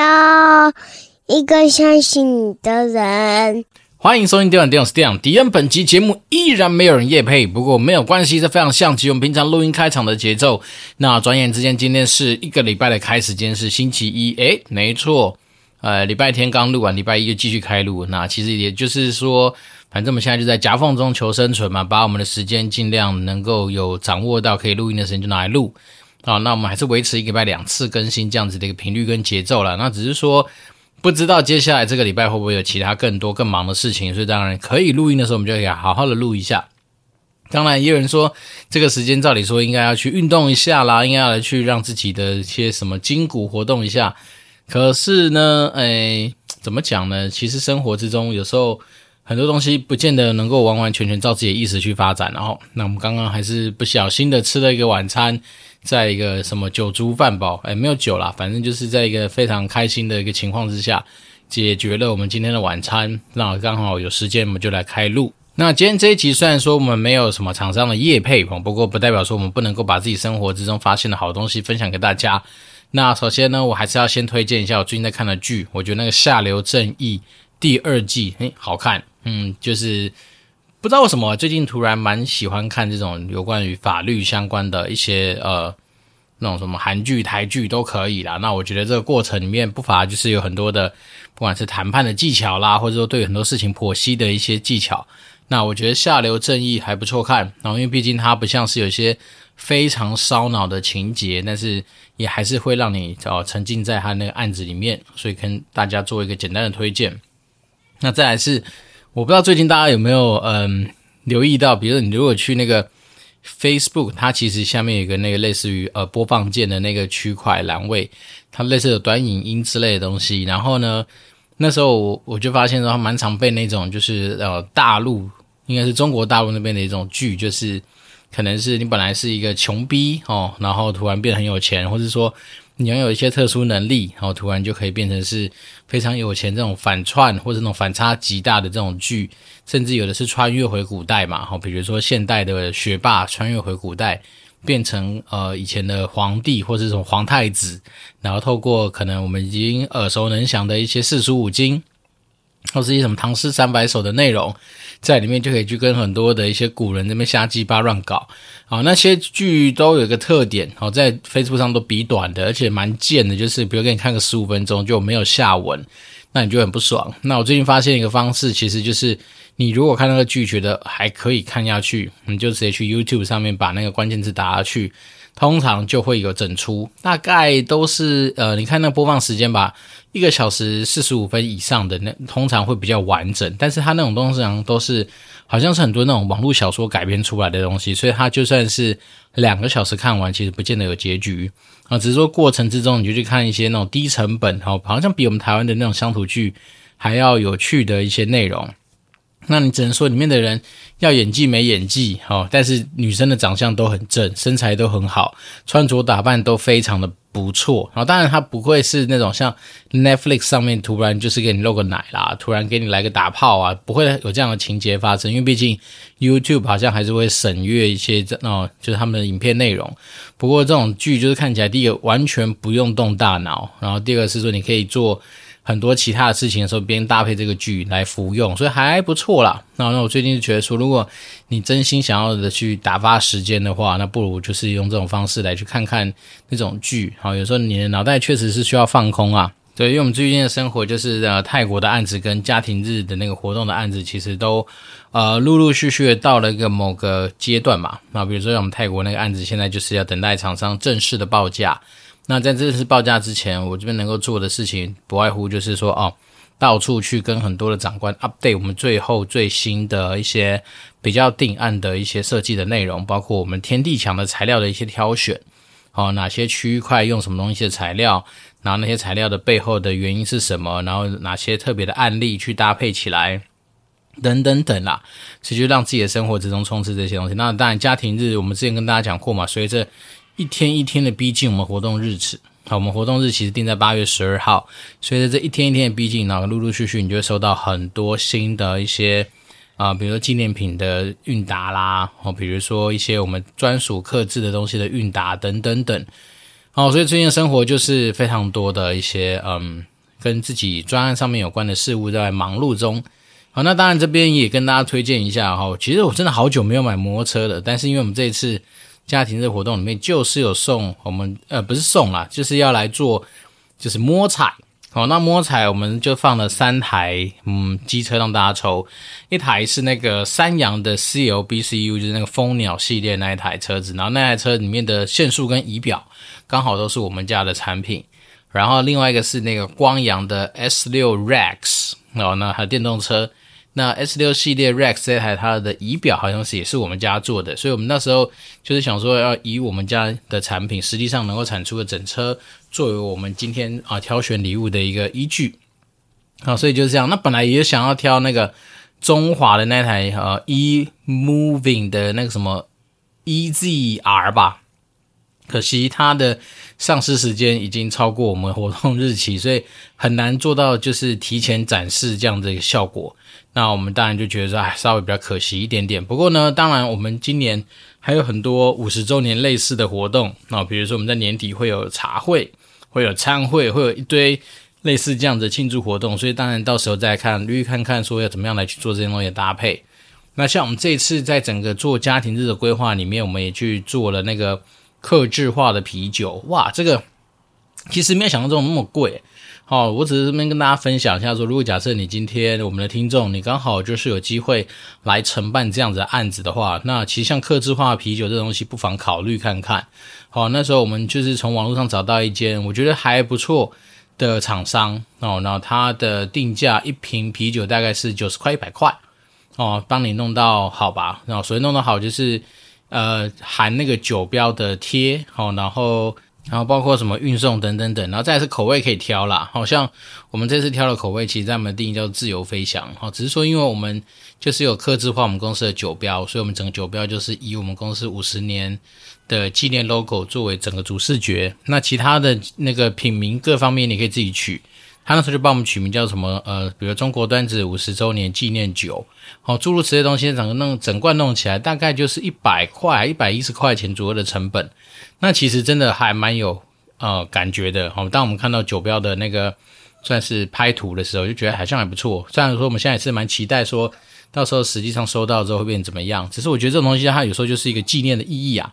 要一个相信你的人。欢迎收听《电玩电玩 STEAM》。敌人本集节目依然没有人夜配，不过没有关系，这非常像极我们平常录音开场的节奏。那转眼之间，今天是一个礼拜的开始，今天是星期一。诶，没错，呃，礼拜天刚录完，礼拜一就继续开录。那其实也就是说，反正我们现在就在夹缝中求生存嘛，把我们的时间尽量能够有掌握到可以录音的时间就拿来录。啊，那我们还是维持一个礼拜两次更新这样子的一个频率跟节奏了。那只是说。不知道接下来这个礼拜会不会有其他更多更忙的事情，所以当然可以录音的时候，我们就可以好好的录一下。当然，也有人说这个时间照理说应该要去运动一下啦，应该要来去让自己的一些什么筋骨活动一下。可是呢，哎，怎么讲呢？其实生活之中有时候很多东西不见得能够完完全全照自己的意思去发展。然后，那我们刚刚还是不小心的吃了一个晚餐。在一个什么酒足饭饱，哎，没有酒啦，反正就是在一个非常开心的一个情况之下，解决了我们今天的晚餐。那刚好有时间，我们就来开录。那今天这一集虽然说我们没有什么厂商的业配，不过不代表说我们不能够把自己生活之中发现的好东西分享给大家。那首先呢，我还是要先推荐一下我最近在看的剧，我觉得那个《下流正义》第二季，哎，好看，嗯，就是。不知道为什么最近突然蛮喜欢看这种有关于法律相关的一些呃那种什么韩剧、台剧都可以啦。那我觉得这个过程里面不乏就是有很多的，不管是谈判的技巧啦，或者说对很多事情剖析的一些技巧。那我觉得《下流正义》还不错看，然后因为毕竟它不像是有些非常烧脑的情节，但是也还是会让你哦沉浸在他那个案子里面，所以跟大家做一个简单的推荐。那再来是。我不知道最近大家有没有嗯留意到，比如说你如果去那个 Facebook，它其实下面有一个那个类似于呃播放键的那个区块栏位，它类似有短影音之类的东西。然后呢，那时候我我就发现说，它蛮常被那种就是呃大陆应该是中国大陆那边的一种剧，就是可能是你本来是一个穷逼哦，然后突然变得很有钱，或者说。你拥有一些特殊能力，然后突然就可以变成是非常有钱这种反串或者那种反差极大的这种剧，甚至有的是穿越回古代嘛，好，比如说现代的学霸穿越回古代，变成呃以前的皇帝或者这种皇太子，然后透过可能我们已经耳熟能详的一些四书五经，或是一些什么唐诗三百首的内容。在里面就可以去跟很多的一些古人那边瞎鸡巴乱搞，好，那些剧都有一个特点，好，在 Facebook 上都比短的，而且蛮贱的，就是比如给你看个十五分钟就没有下文，那你就很不爽。那我最近发现一个方式，其实就是你如果看那个剧觉得还可以看下去，你就直接去 YouTube 上面把那个关键字打下去，通常就会有整出，大概都是呃，你看那播放时间吧。一个小时四十五分以上的那通常会比较完整，但是它那种东西上都是好像是很多那种网络小说改编出来的东西，所以它就算是两个小时看完，其实不见得有结局啊。只是说过程之中，你就去看一些那种低成本哦，好像比我们台湾的那种乡土剧还要有趣的一些内容。那你只能说里面的人要演技没演技，好，但是女生的长相都很正，身材都很好，穿着打扮都非常的不错。然后当然她不会是那种像 Netflix 上面突然就是给你露个奶啦，突然给你来个打炮啊，不会有这样的情节发生。因为毕竟 YouTube 好像还是会审阅一些哦，就是他们的影片内容。不过这种剧就是看起来第一个完全不用动大脑，然后第二个是说你可以做。很多其他的事情的时候，边搭配这个剧来服用，所以还不错啦。那那我最近就觉得说，如果你真心想要的去打发时间的话，那不如就是用这种方式来去看看那种剧。好，有时候你的脑袋确实是需要放空啊。对，因为我们最近的生活就是呃泰国的案子跟家庭日的那个活动的案子，其实都呃陆陆续续到了一个某个阶段嘛。那比如说我们泰国那个案子，现在就是要等待厂商正式的报价。那在正式报价之前，我这边能够做的事情，不外乎就是说，哦，到处去跟很多的长官 update 我们最后最新的一些比较定案的一些设计的内容，包括我们天地墙的材料的一些挑选，哦，哪些区块用什么东西的材料，然后那些材料的背后的原因是什么，然后哪些特别的案例去搭配起来，等等等啦，其实就让自己的生活之中充斥这些东西。那当然，家庭日我们之前跟大家讲过嘛，随着一天一天的逼近我们活动日子，好，我们活动日期实定在八月十二号。随着这一天一天的逼近，然后陆陆续续你就会收到很多新的一些啊、比如说纪念品的韵达啦，哦，比如说一些我们专属刻制的东西的韵达等等等。好，所以最近的生活就是非常多的一些嗯，跟自己专案上面有关的事物在忙碌中。好，那当然这边也跟大家推荐一下哈，其实我真的好久没有买摩托车了，但是因为我们这一次家庭日活动里面就是有送我们呃不是送啦，就是要来做就是摸彩。好，那摸彩我们就放了三台，嗯，机车让大家抽。一台是那个三阳的 CLBCU，就是那个蜂鸟系列那一台车子，然后那台车里面的线束跟仪表刚好都是我们家的产品。然后另外一个是那个光阳的 S6 Rex，哦，那还有电动车。那 S6 系列 Rex 这台它的仪表好像是也是我们家做的，所以我们那时候就是想说要以我们家的产品实际上能够产出的整车。作为我们今天啊挑选礼物的一个依据，好，所以就是这样。那本来也想要挑那个中华的那台呃 E Moving 的那个什么 EZR 吧，可惜它的上市时间已经超过我们活动日期，所以很难做到就是提前展示这样的一个效果。那我们当然就觉得说，哎，稍微比较可惜一点点。不过呢，当然我们今年还有很多五十周年类似的活动，那比如说我们在年底会有茶会。会有餐会，会有一堆类似这样的庆祝活动，所以当然到时候再看，捋看看说要怎么样来去做这些东西的搭配。那像我们这次在整个做家庭日的规划里面，我们也去做了那个克制化的啤酒，哇，这个其实没有想象中那么贵。好，我只是这边跟大家分享一下说，如果假设你今天我们的听众，你刚好就是有机会来承办这样子的案子的话，那其实像克制化啤酒这东西，不妨考虑看看。好，那时候我们就是从网络上找到一间我觉得还不错的厂商哦，然后它的定价一瓶啤酒大概是九十块一百块哦，帮你弄到好吧，然后所以弄到好就是呃含那个酒标的贴，好，然后。然后包括什么运送等等等，然后再是口味可以挑啦。好像我们这次挑的口味，其实在我们定义叫自由飞翔。哈，只是说因为我们就是有客制化我们公司的酒标，所以我们整个酒标就是以我们公司五十年的纪念 logo 作为整个主视觉。那其他的那个品名各方面你可以自己取。他那时候就帮我们取名叫什么呃，比如中国端子五十周年纪念酒。好，诸如此类东西，整个弄整罐弄起来大概就是一百块、一百一十块钱左右的成本。那其实真的还蛮有呃感觉的，好，当我们看到酒标的那个算是拍图的时候，就觉得好像还不错。虽然说我们现在也是蛮期待说，到时候实际上收到之后会变怎么样。只是我觉得这种东西它有时候就是一个纪念的意义啊。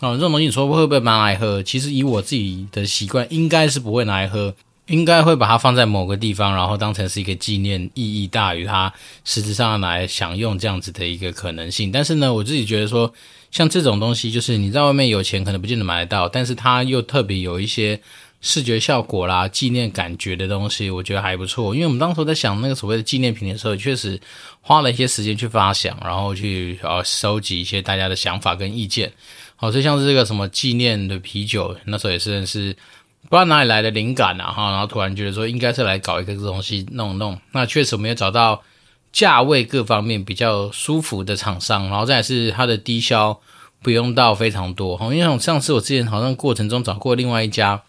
哦，这种东西你说会不会拿来喝？其实以我自己的习惯，应该是不会拿来喝。应该会把它放在某个地方，然后当成是一个纪念意义大于它实质上来享用这样子的一个可能性。但是呢，我自己觉得说，像这种东西，就是你在外面有钱可能不见得买得到，但是它又特别有一些视觉效果啦、纪念感觉的东西，我觉得还不错。因为我们当时在想那个所谓的纪念品的时候，确实花了一些时间去发想，然后去呃收集一些大家的想法跟意见。好，所以像是这个什么纪念的啤酒，那时候也是是。不知道哪里来的灵感啊，哈，然后突然觉得说应该是来搞一个东西弄弄。那确实我们也找到价位各方面比较舒服的厂商，然后再是它的低消不用到非常多，哈，因为上次我之前好像过程中找过另外一家，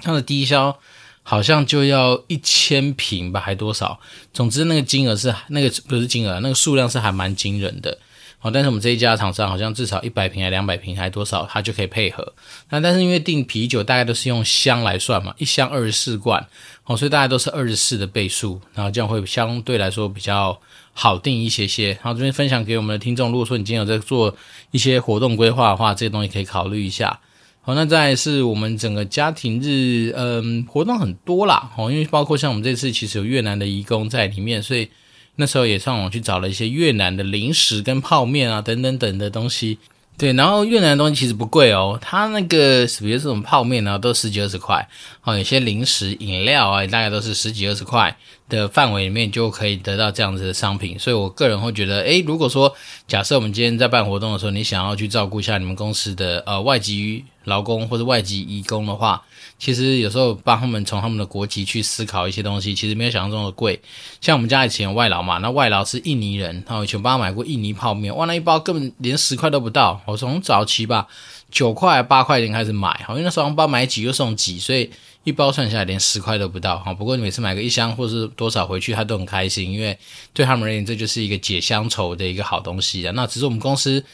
它的低消好像就要一千瓶吧，还多少？总之那个金额是那个不是金额，那个数量是还蛮惊人的。哦，但是我们这一家厂商好像至少一百瓶还两百瓶还多少，它就可以配合。那但是因为订啤酒大概都是用箱来算嘛，一箱二十四罐，哦，所以大概都是二十四的倍数，然后这样会相对来说比较好订一些些。然后这边分享给我们的听众，如果说你今天有在做一些活动规划的话，这些东西可以考虑一下。好，那再是我们整个家庭日，嗯，活动很多啦，哦，因为包括像我们这次其实有越南的移工在里面，所以。那时候也上网去找了一些越南的零食跟泡面啊，等等等的东西。对，然后越南的东西其实不贵哦，它那个比如这种泡面呢，都十几二十块。哦，有些零食饮料啊，大概都是十几二十块的范围里面就可以得到这样子的商品。所以我个人会觉得，诶，如果说假设我们今天在办活动的时候，你想要去照顾一下你们公司的呃外籍劳工或者外籍移工的话。其实有时候帮他们从他们的国籍去思考一些东西，其实没有想象中的贵。像我们家以前有外劳嘛，那外劳是印尼人，然后以前帮他买过印尼泡面，哇，那一包根本连十块都不到。我从早期吧，九块八块钱开始买，因为那时候包买几就送几，所以一包算下来连十块都不到。不过你每次买个一箱或是多少回去，他都很开心，因为对他们而言，这就是一个解乡愁的一个好东西。那只是我们公司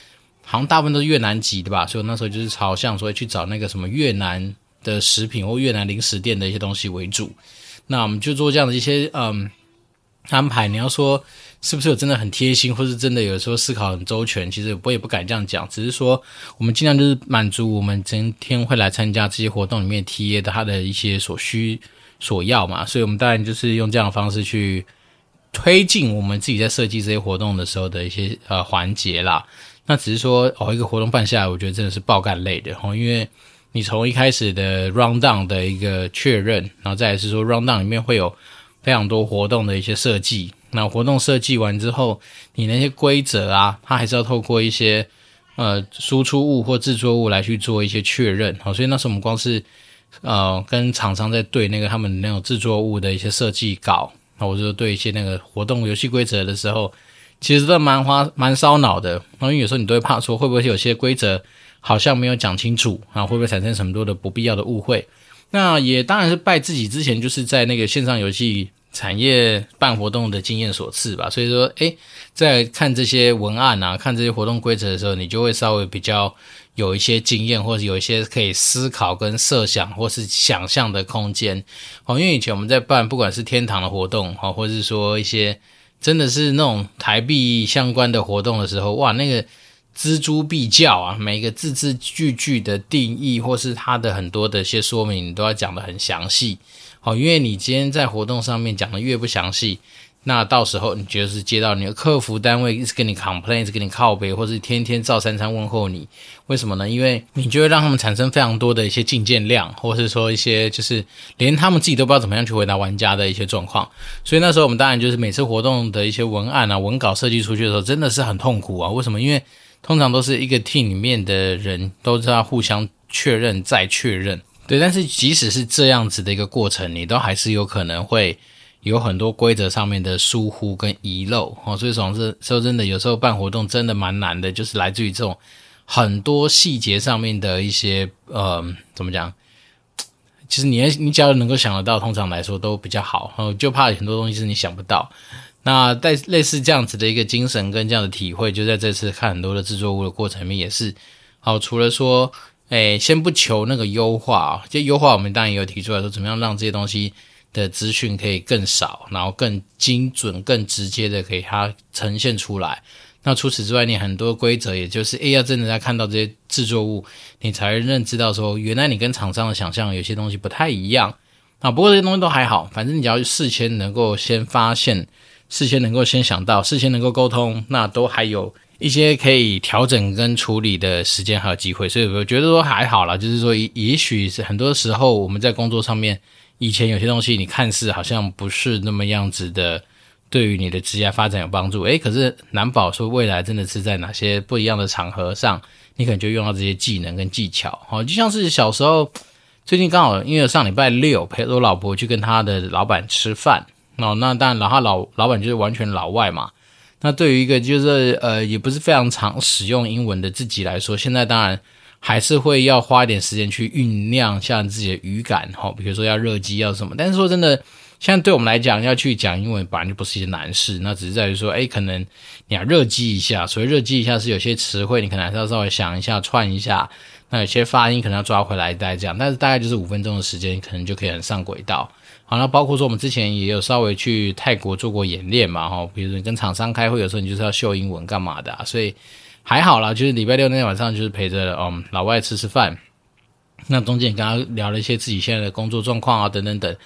好像大部分都是越南籍的吧，所以那时候就是朝向说去找那个什么越南。的食品或越南零食店的一些东西为主。那我们就做这样的一些嗯安排。你要说是不是有真的很贴心，或是真的有时候思考很周全？其实我也不敢这样讲，只是说我们尽量就是满足我们今天会来参加这些活动里面 TA 的他的一些所需所要嘛。所以我们当然就是用这样的方式去推进我们自己在设计这些活动的时候的一些呃环节啦。那只是说哦，一个活动办下来，我觉得真的是爆干累的哦，因为。你从一开始的 round down 的一个确认，然后再来是说 round down 里面会有非常多活动的一些设计。那活动设计完之后，你那些规则啊，它还是要透过一些呃输出物或制作物来去做一些确认。好，所以那时候我们光是呃跟厂商在对那个他们那种制作物的一些设计稿，那我就对一些那个活动游戏规则的时候，其实都蛮花蛮烧脑的。然后因为有时候你都会怕说会不会有些规则。好像没有讲清楚啊，会不会产生什么多的不必要的误会？那也当然是拜自己之前就是在那个线上游戏产业办活动的经验所赐吧。所以说，诶，在看这些文案啊，看这些活动规则的时候，你就会稍微比较有一些经验，或者有一些可以思考跟设想或是想象的空间。哦，因为以前我们在办不管是天堂的活动，哦，或者是说一些真的是那种台币相关的活动的时候，哇，那个。錙铢必较啊，每一个字字句句的定义，或是它的很多的一些说明，你都要讲得很详细。好，因为你今天在活动上面讲的越不详细，那到时候你就是接到你的客服单位一直跟你 complain，一直跟你靠背，或是天天照三餐问候你，为什么呢？因为你就会让他们产生非常多的一些进件量，或是说一些就是连他们自己都不知道怎么样去回答玩家的一些状况。所以那时候我们当然就是每次活动的一些文案啊、文稿设计出去的时候，真的是很痛苦啊。为什么？因为通常都是一个 team 里面的人都是要互相确认再确认，对。但是即使是这样子的一个过程，你都还是有可能会有很多规则上面的疏忽跟遗漏哦。所以总是说真的，有时候办活动真的蛮难的，就是来自于这种很多细节上面的一些呃，怎么讲？其实你你只要能够想得到，通常来说都比较好。哦，就怕很多东西是你想不到。那在类似这样子的一个精神跟这样的体会，就在这次看很多的制作物的过程里面也是。好，除了说，诶，先不求那个优化啊，这优化我们当然也有提出来说，怎么样让这些东西的资讯可以更少，然后更精准、更直接的给它呈现出来。那除此之外，你很多规则，也就是，诶，要真的在看到这些制作物，你才认知到说，原来你跟厂商的想象有些东西不太一样。啊，不过这些东西都还好，反正你只要事先能够先发现。事先能够先想到，事先能够沟通，那都还有一些可以调整跟处理的时间还有机会，所以我觉得说还好啦，就是说，也许是很多时候我们在工作上面，以前有些东西你看似好像不是那么样子的，对于你的职业发展有帮助，诶，可是难保说未来真的是在哪些不一样的场合上，你可能就用到这些技能跟技巧，好，就像是小时候，最近刚好因为上礼拜六陪我老婆去跟她的老板吃饭。哦，那当然，老他老老板就是完全老外嘛。那对于一个就是呃，也不是非常常使用英文的自己来说，现在当然还是会要花一点时间去酝酿下自己的语感哈。比如说要热机要什么，但是说真的，现在对我们来讲，要去讲英文本来就不是一件难事。那只是在于说，哎，可能你要热机一下，所谓热机一下是有些词汇你可能还是要稍微想一下串一下，那有些发音可能要抓回来再讲，但是大概就是五分钟的时间，可能就可以很上轨道。好，那包括说我们之前也有稍微去泰国做过演练嘛，哈，比如说你跟厂商开会，有时候你就是要秀英文干嘛的，所以还好啦，就是礼拜六那天晚上就是陪着嗯老外吃吃饭，那中间也跟他聊了一些自己现在的工作状况啊等等等。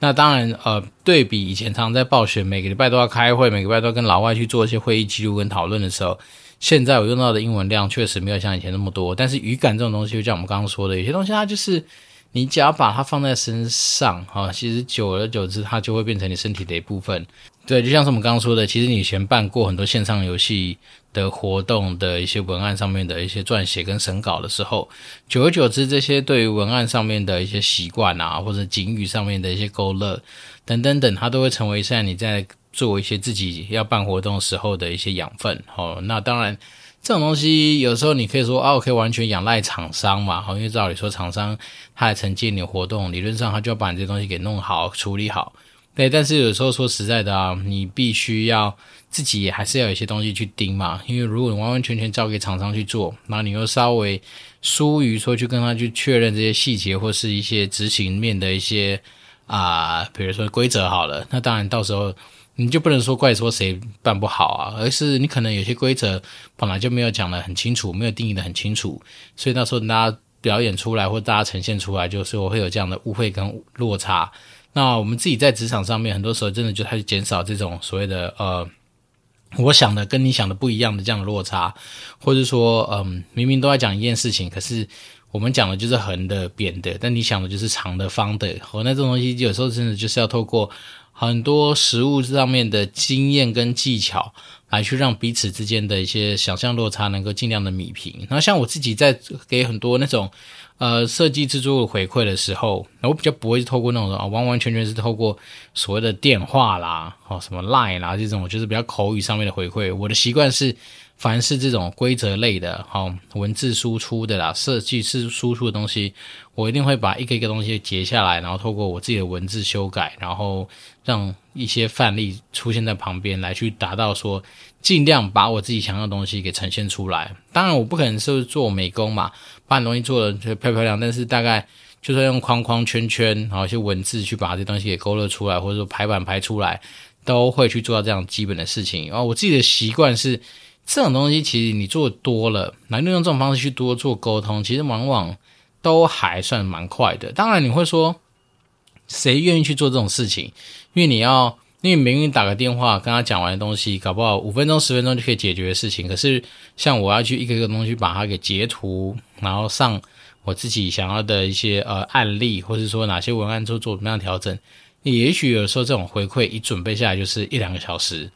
那当然呃，对比以前常在暴雪每个礼拜都要开会，每个礼拜都跟老外去做一些会议记录跟讨论的时候，现在我用到的英文量确实没有像以前那么多，但是语感这种东西，就像我们刚刚说的，有些东西它就是。你只要把它放在身上，哈，其实久而久之，它就会变成你身体的一部分。对，就像是我们刚刚说的，其实你以前办过很多线上游戏的活动的一些文案上面的一些撰写跟审稿的时候，久而久之，这些对于文案上面的一些习惯啊，或者警语上面的一些勾勒等等等，它都会成为现在你在做一些自己要办活动时候的一些养分。哦，那当然。这种东西有时候你可以说啊，我可以完全仰赖厂商嘛，好，因为照理说厂商他来承接你的活动，理论上他就要把你这东西给弄好、处理好。对，但是有时候说实在的啊，你必须要自己还是要有一些东西去盯嘛，因为如果你完完全全交给厂商去做，然后你又稍微疏于说去跟他去确认这些细节或是一些执行面的一些啊、比如说规则好了，那当然到时候你就不能说怪说谁办不好啊，而是你可能有些规则本来就没有讲得很清楚，没有定义得很清楚，所以到时候大家表演出来或大家呈现出来，就是我会有这样的误会跟落差。那我们自己在职场上面，很多时候真的就开始减少这种所谓的呃，我想的跟你想的不一样的这样的落差，或者说，嗯、明明都在讲一件事情，可是我们讲的就是横的、扁的，但你想的就是长的、方的。和那这种东西，有时候真的就是要透过很多实物上面的经验跟技巧，来去让彼此之间的一些想象落差能够尽量的弭平。然后像我自己在给很多那种。呃，设计制作回馈的时候，我比较不会是透过那种啊，完完全全是透过所谓的电话啦，哦，什么 Line 啦这种，就是比较口语上面的回馈。我的习惯是，凡是这种规则类的，哦，文字输出的啦，设计是输出的东西，我一定会把一个一个东西截下来，然后透过我自己的文字修改，然后让一些范例出现在旁边，来去达到说，尽量把我自己想要的东西给呈现出来。当然，我不可能是做美工嘛。把东西做的漂漂亮，但是大概就算用框框圈圈，然后一些文字去把这东西给勾勒出来，或者说排版排出来，都会去做到这样基本的事情。然后我自己的习惯是，这种东西其实你做多了，来用这种方式去多做沟通，其实往往都还算蛮快的。当然你会说，谁愿意去做这种事情？因为你要。因为明明打个电话跟他讲完的东西，搞不好五分钟十分钟就可以解决的事情。可是像我要去一个个东西把它给截图，然后上我自己想要的一些呃案例，或者说哪些文案做做怎么样调整，也许有时候这种回馈一准备下来就是一两个小时。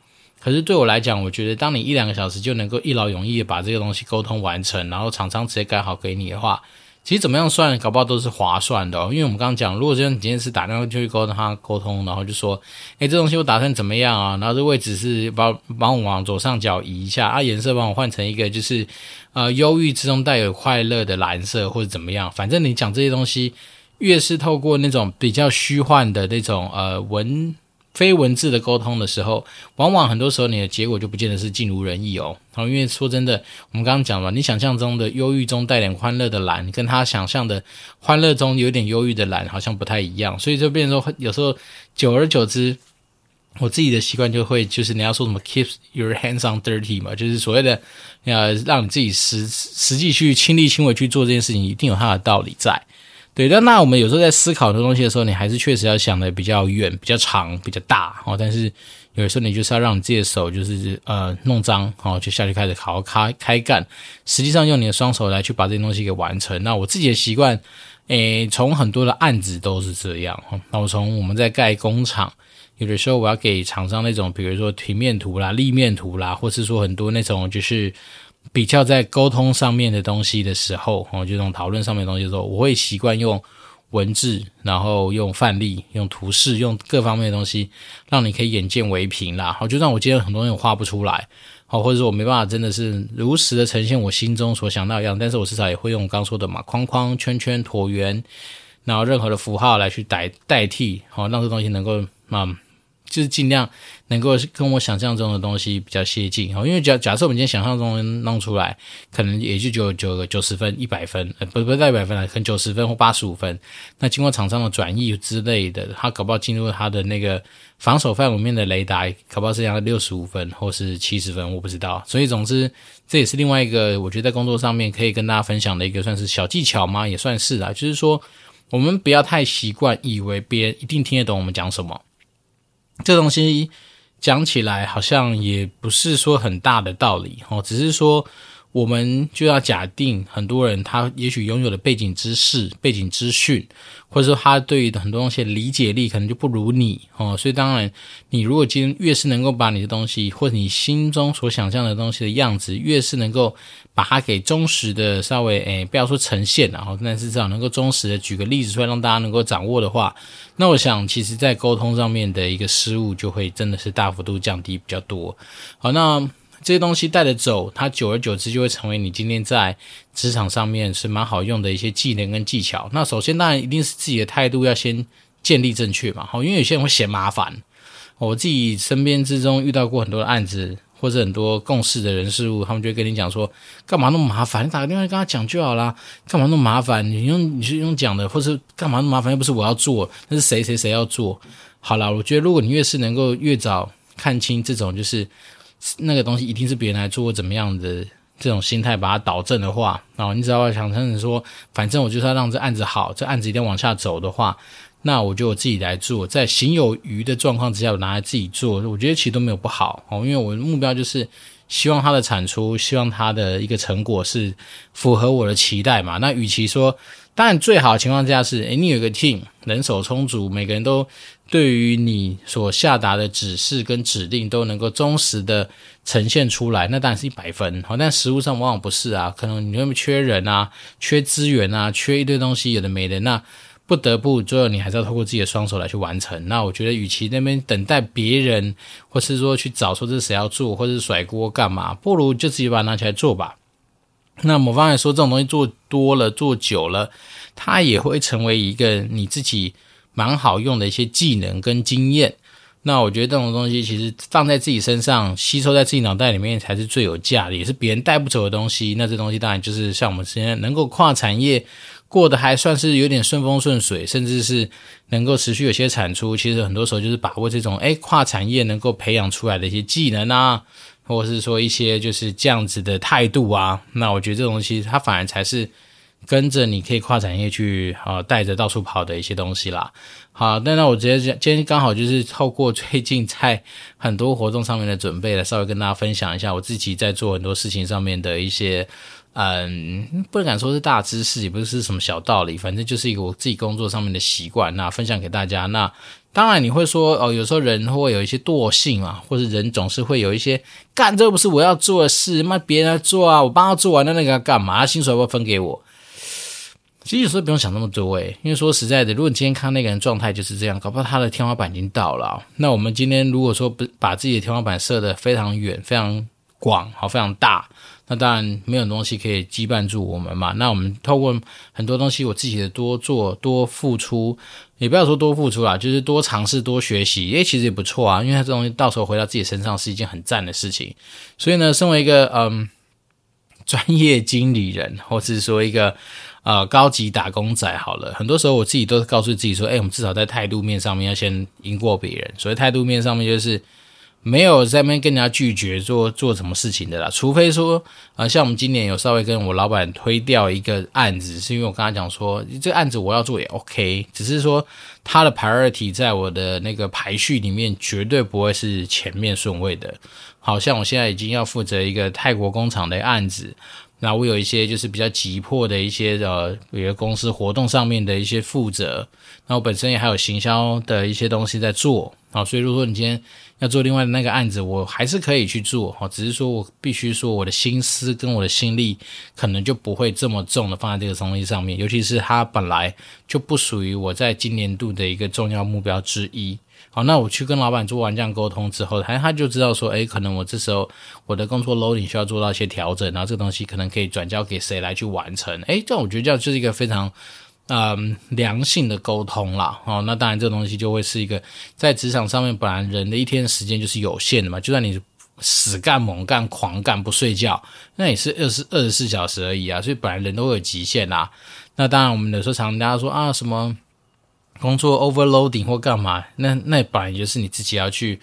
可是对我来讲，我觉得当你一两个小时就能够一劳永逸的把这个东西沟通完成，然后厂商直接改好给你的话。其实怎么样算，搞不好都是划算的。因为我们刚刚讲，如果说你今天是打电话去沟通他沟通，然后就说，诶，这东西我打算怎么样啊？然后这位置是帮帮我往左上角移一下啊，颜色帮我换成一个就是呃忧郁之中带有快乐的蓝色或者怎么样。反正你讲这些东西，越是透过那种比较虚幻的那种呃文。非文字的沟通的时候，往往很多时候你的结果就不见得是尽如人意哦。好，因为说真的，我们刚刚讲了，你想象中的忧郁中带点欢乐的蓝，跟他想象的欢乐中有点忧郁的蓝，好像不太一样。所以就变成说，有时候久而久之，我自己的习惯就会就是你要说什么 “keep your hands on dirty” 嘛，就是所谓的呃，让你自己实实际去亲力亲为去做这件事情，一定有它的道理在。对，但那我们有时候在思考的东西的时候，你还是确实要想的比较远、比较长、比较大哦。但是有的时候你就是要让你自己的手就是呃弄脏，哦，就下去开始好好开开干。实际上用你的双手来去把这些东西给完成。那我自己的习惯，诶，从很多的案子都是这样。那我从我们在盖工厂，有的时候我要给厂商那种，比如说平面图啦、立面图啦，或是说很多那种就是。比较在沟通上面的东西的时候，哦，就这种讨论上面的东西的时候，我会习惯用文字，然后用范例、用图示、用各方面的东西，让你可以眼见为凭啦。好，就算我今天很多东西我画不出来，好，或者说我没办法真的是如实的呈现我心中所想到一样，但是我至少也会用我刚说的嘛，框框、圈圈、椭圆，然后任何的符号来去代代替，好，让这东西能够啊。就是尽量能够跟我想象中的东西比较接近哦，因为假假设我们今天想象中弄出来，可能也就九九九十分、一百分，呃，不不到一百分了，可能九十分或八十五分。那经过厂商的转译之类的，他搞不好进入他的那个防守范围面的雷达，搞不好是要六十五分或是七十分，我不知道。所以总之，这也是另外一个我觉得在工作上面可以跟大家分享的一个算是小技巧吗？也算是啊，就是说我们不要太习惯以为别人一定听得懂我们讲什么。这东西讲起来好像也不是说很大的道理哦，只是说我们就要假定很多人他也许拥有的背景知识、背景资讯，或者说他对于很多东西的理解力可能就不如你哦，所以当然你如果今天越是能够把你的东西或者你心中所想象的东西的样子，越是能够。把它给忠实的稍微诶，不要说呈现，然后但是至少能够忠实的举个例子出来，让大家能够掌握的话，那我想其实在沟通上面的一个失误就会真的是大幅度降低比较多。好，那这些东西带着走，它久而久之就会成为你今天在职场上面是蛮好用的一些技能跟技巧。那首先当然一定是自己的态度要先建立正确嘛。好，因为有些人会嫌麻烦。我自己身边之中遇到过很多案子，或者很多共事的人事物，他们就会跟你讲说，干嘛那么麻烦？你打个电话跟他讲就好啦，干嘛那么麻烦？你用你是用讲的，或是干嘛那么麻烦？又不是我要做，那是谁谁谁要做？好啦，我觉得如果你越是能够越早看清这种，就是那个东西一定是别人来做，怎么样的这种心态，把它导正的话，然后你只要想成成说，反正我就是要让这案子好，这案子一定往下走的话。那我就自己来做，在行有余的状况之下，我拿来自己做，我觉得其实都没有不好哦。因为我的目标就是希望它的产出，希望它的一个成果是符合我的期待嘛。那与其说，当然最好的情况下是，诶，你有一个 team，人手充足，每个人都对于你所下达的指示跟指令都能够忠实的呈现出来，那当然是一百分。好，但实务上往往不是啊，可能你会缺人啊，缺资源啊，缺一堆东西，有的没的那。不得不，最后你还是要透过自己的双手来去完成。那我觉得，与其那边等待别人，或是说去找说这是谁要做，或者是甩锅干嘛，不如就自己把它拿起来做吧。那某方才说，这种东西做多了、做久了，它也会成为一个你自己蛮好用的一些技能跟经验。那我觉得这种东西其实放在自己身上，吸收在自己脑袋里面才是最有价的，也是别人带不走的东西。那这东西当然就是像我们现在能够跨产业。过得还算是有点顺风顺水，甚至是能够持续有些产出。其实很多时候就是把握这种诶跨产业能够培养出来的一些技能啊，或者是说一些就是这样子的态度啊。那我觉得这东西它反而才是跟着你可以跨产业去啊带着到处跑的一些东西啦。好，那那我直接，今天刚好就是透过最近在很多活动上面的准备来稍微跟大家分享一下我自己在做很多事情上面的一些。嗯，不敢说是大知识，也不是什么小道理，反正就是一个我自己工作上面的习惯，那分享给大家。那当然你会说哦，有时候人会有一些惰性啊，或者人总是会有一些干这不是我要做的事，那别人来做啊，我帮他做完了那个干嘛？薪水要不要分给我？其实有时候不用想那么多诶，因为说实在的，如果你今天看那个人状态就是这样，搞不好他的天花板已经到了。那我们今天如果说不把自己的天花板设得非常远、非常广、好非常大。那当然没有东西可以羁绊住我们嘛。那我们透过很多东西，我自己的多做多付出，也不要说多付出啦，就是多尝试多学习，诶，其实也不错啊。因为它这东西到时候回到自己身上是一件很赞的事情。所以呢，身为一个嗯专业经理人，或是说一个呃高级打工仔，好了，很多时候我自己都告诉自己说，诶，我们至少在态度面上面要先赢过别人。所以态度面上面就是。没有在那边跟人家拒绝做做什么事情的啦，除非说啊、像我们今年有稍微跟我老板推掉一个案子，是因为我跟他讲说，这个案子我要做也 OK，只是说他的 priority 在我的那个排序里面绝对不会是前面顺位的。好像我现在已经要负责一个泰国工厂的案子，那我有一些就是比较急迫的一些呃，比如公司活动上面的一些负责，那我本身也还有行销的一些东西在做，好，所以如果说你今天。要做另外的那个案子，我还是可以去做哈，只是说我必须说我的心思跟我的心力可能就不会这么重的放在这个东西上面，尤其是它本来就不属于我在今年度的一个重要目标之一。好，那我去跟老板做完这样沟通之后，他他就知道说，诶，可能我这时候我的工作 loading 需要做到一些调整，然后这个东西可能可以转交给谁来去完成。诶，这我觉得这样就是一个非常。嗯，良性的沟通啦，哦，那当然这个东西就会是一个在职场上面，本来人的一天时间就是有限的嘛，就算你死干猛干狂干不睡觉，那也是二十二十四小时而已啊，所以本来人都会有极限啦。那当然我们有时候常常大家说啊，什么工作 overloading 或干嘛，那那本来就是你自己要去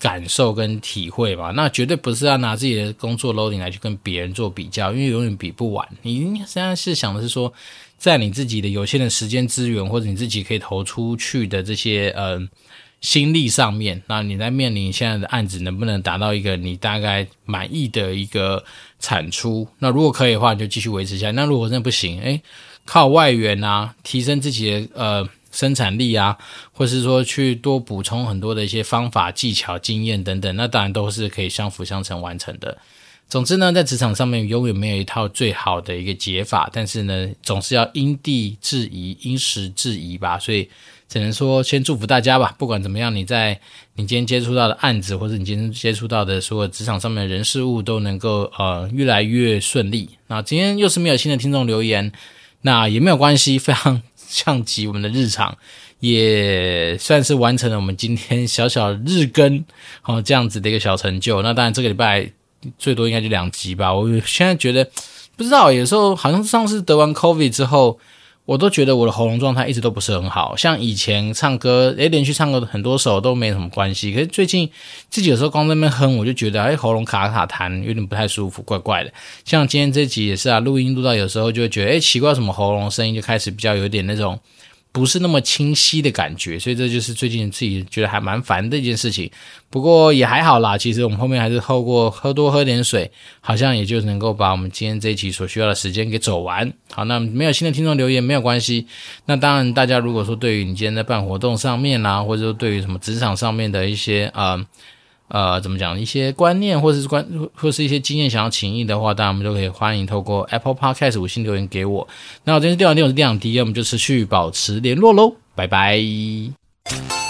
感受跟体会嘛，那绝对不是要拿自己的工作 loading 来去跟别人做比较，因为永远比不完。你现在是想的是说。在你自己的有限的时间资源，或者你自己可以投出去的这些呃心力上面，那你在面临现在的案子能不能达到一个你大概满意的一个产出？那如果可以的话，你就继续维持下。那如果真的不行，诶，靠外援啊，提升自己的呃生产力啊，或是说去多补充很多的一些方法、技巧、经验等等，那当然都是可以相辅相成完成的。总之呢，在职场上面永远没有一套最好的一个解法，但是呢，总是要因地制宜、因时制宜吧。所以只能说先祝福大家吧。不管怎么样，你在你今天接触到的案子，或者你今天接触到的所有职场上面的人事物，都能够呃越来越顺利。那今天又是没有新的听众留言，那也没有关系，非常像极我们的日常。也算是完成了我们今天小小日更哦这样子的一个小成就。那当然这个礼拜最多应该就两集吧。我现在觉得不知道，有时候好像上次得完 COVID 之后。我都觉得我的喉咙状态一直都不是很好，像以前唱歌，诶，连续唱歌很多首都没什么关系。可是最近自己有时候光在那边哼，我就觉得诶，喉咙卡卡痰，有点不太舒服，怪怪的。像今天这集也是啊，录音录到有时候就会觉得，诶，奇怪，什么喉咙声音就开始比较有点那种。不是那么清晰的感觉，所以这就是最近自己觉得还蛮烦的一件事情。不过也还好啦，其实我们后面还是透过喝多喝点水，好像也就能够把我们今天这一期所需要的时间给走完。好，那没有新的听众留言没有关系。那当然，大家如果说对于你今天在办活动上面啦、啊，或者说对于什么职场上面的一些啊。呃，怎么讲？一些观念，或者是观，或是一些经验，想要请益的话，当然我们就可以欢迎透过 Apple Podcast 五星留言给我。那我今天是电玩店，我是亮迪我们就持续保持联络喽，拜拜。